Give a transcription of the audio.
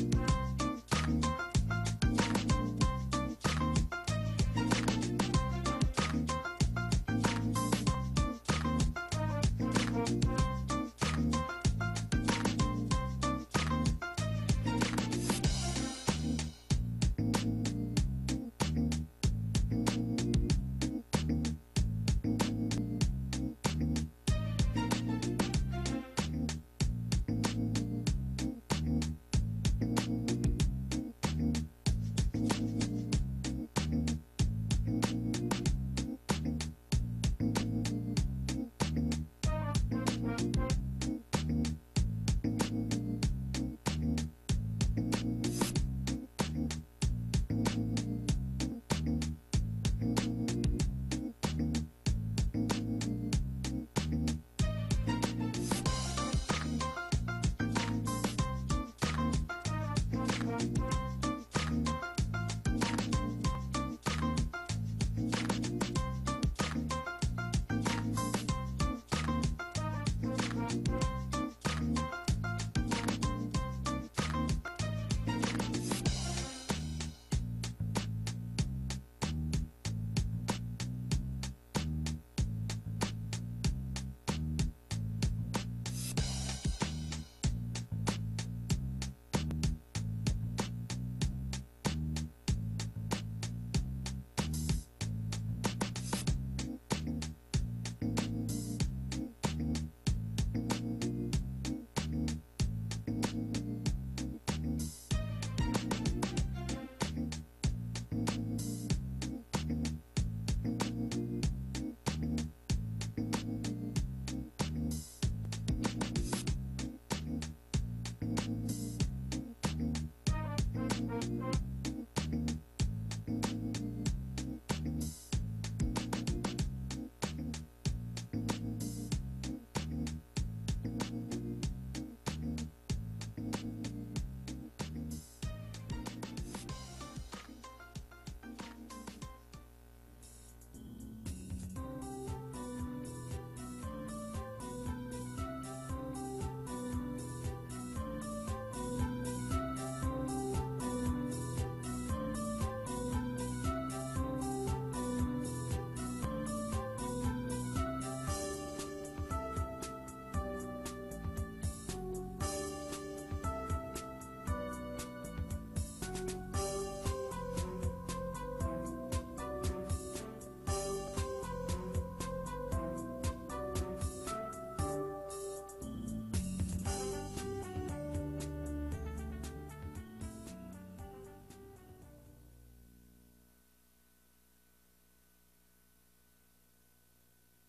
Bye.